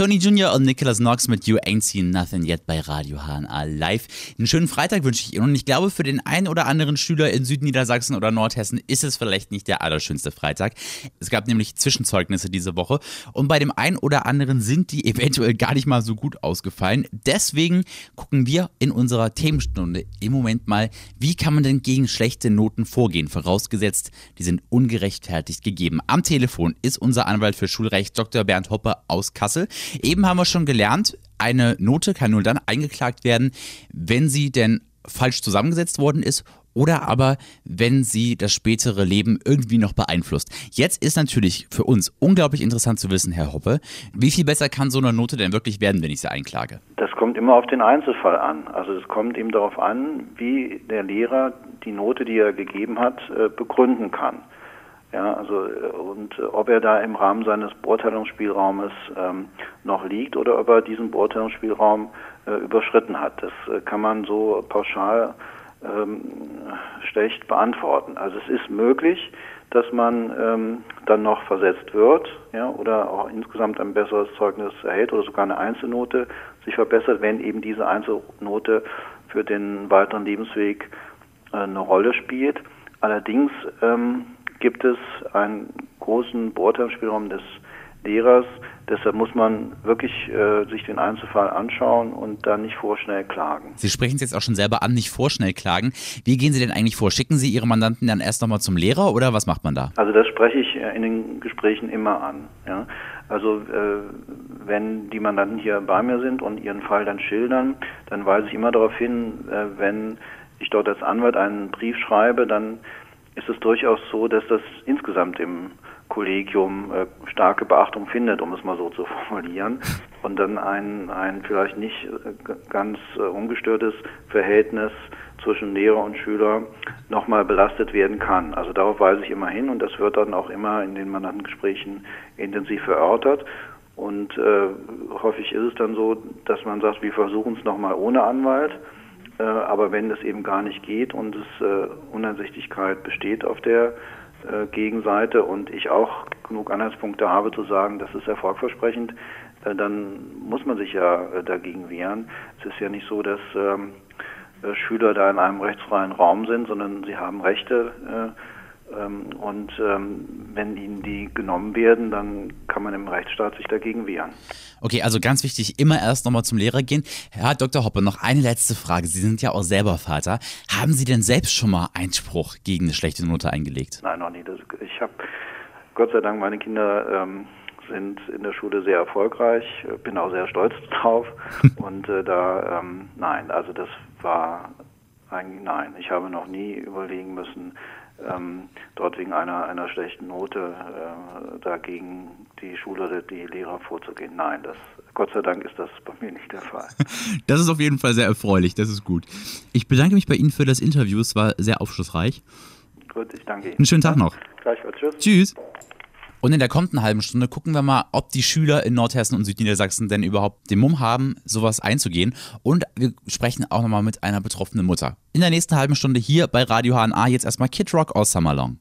Tony Jr. und Nicholas Knox mit You Ain't Seen Nothing Yet bei Radio HNA Live. Einen schönen Freitag wünsche ich Ihnen und ich glaube, für den einen oder anderen Schüler in Südniedersachsen oder Nordhessen ist es vielleicht nicht der allerschönste Freitag. Es gab nämlich Zwischenzeugnisse diese Woche und bei dem einen oder anderen sind die eventuell gar nicht mal so gut ausgefallen. Deswegen gucken wir in unserer Themenstunde im Moment mal, wie kann man denn gegen schlechte Noten vorgehen, vorausgesetzt, die sind ungerechtfertigt gegeben. Am Telefon ist unser Anwalt für Schulrecht Dr. Bernd Hoppe aus Kassel. Eben haben wir schon gelernt, eine Note kann nur dann eingeklagt werden, wenn sie denn falsch zusammengesetzt worden ist oder aber wenn sie das spätere Leben irgendwie noch beeinflusst. Jetzt ist natürlich für uns unglaublich interessant zu wissen, Herr Hoppe, wie viel besser kann so eine Note denn wirklich werden, wenn ich sie einklage? Das kommt immer auf den Einzelfall an. Also es kommt eben darauf an, wie der Lehrer die Note, die er gegeben hat, äh, begründen kann. Ja, also und äh, ob er da im Rahmen seines Beurteilungsspielraumes ähm, noch liegt oder ob er diesen Beurteilungsspielraum äh, überschritten hat. Das äh, kann man so pauschal ähm, schlecht beantworten. Also es ist möglich, dass man ähm, dann noch versetzt wird, ja, oder auch insgesamt ein besseres Zeugnis erhält oder sogar eine Einzelnote sich verbessert, wenn eben diese Einzelnote für den weiteren Lebensweg äh, eine Rolle spielt. Allerdings ähm, gibt es einen großen Beurteilungsspielraum des Lehrers. Deshalb muss man wirklich äh, sich den Einzelfall anschauen und dann nicht vorschnell klagen. Sie sprechen es jetzt auch schon selber an, nicht vorschnell klagen. Wie gehen Sie denn eigentlich vor? Schicken Sie Ihre Mandanten dann erst nochmal zum Lehrer oder was macht man da? Also das spreche ich äh, in den Gesprächen immer an. Ja? Also äh, wenn die Mandanten hier bei mir sind und ihren Fall dann schildern, dann weise ich immer darauf hin, äh, wenn ich dort als Anwalt einen Brief schreibe, dann ist es durchaus so, dass das insgesamt im Kollegium äh, starke Beachtung findet, um es mal so zu formulieren, und dann ein, ein vielleicht nicht äh, ganz äh, ungestörtes Verhältnis zwischen Lehrer und Schüler nochmal belastet werden kann. Also darauf weise ich immer hin und das wird dann auch immer in den Mandantengesprächen intensiv erörtert. Und äh, häufig ist es dann so, dass man sagt, wir versuchen es nochmal ohne Anwalt. Äh, aber wenn es eben gar nicht geht und es äh, Uneinsichtigkeit besteht auf der äh, Gegenseite und ich auch genug Anhaltspunkte habe zu sagen, das ist erfolgversprechend, dann muss man sich ja dagegen wehren. Es ist ja nicht so, dass ähm, äh, Schüler da in einem rechtsfreien Raum sind, sondern sie haben Rechte und ähm, wenn ihnen die genommen werden, dann kann man im Rechtsstaat sich dagegen wehren. Okay, also ganz wichtig, immer erst nochmal zum Lehrer gehen. Herr Dr. Hoppe, noch eine letzte Frage. Sie sind ja auch selber Vater. Haben Sie denn selbst schon mal Einspruch gegen eine schlechte Note eingelegt? Nein, noch nie. Ich habe Gott sei Dank meine Kinder ähm, sind in der Schule sehr erfolgreich, bin auch sehr stolz drauf. Und äh, da, ähm, nein, also das war eigentlich nein. Ich habe noch nie überlegen müssen, ähm, dort wegen einer, einer schlechten Note äh, dagegen die Schule oder die Lehrer vorzugehen. Nein, das, Gott sei Dank ist das bei mir nicht der Fall. Das ist auf jeden Fall sehr erfreulich, das ist gut. Ich bedanke mich bei Ihnen für das Interview, es war sehr aufschlussreich. Gut, ich danke Ihnen. Einen schönen Tag noch. Gleichfalls, tschüss. Tschüss. Und in der kommenden halben Stunde gucken wir mal, ob die Schüler in Nordhessen und Südniedersachsen denn überhaupt den Mumm haben, sowas einzugehen. Und wir sprechen auch nochmal mit einer betroffenen Mutter. In der nächsten halben Stunde hier bei Radio HNA jetzt erstmal Kid Rock aus Summerlong.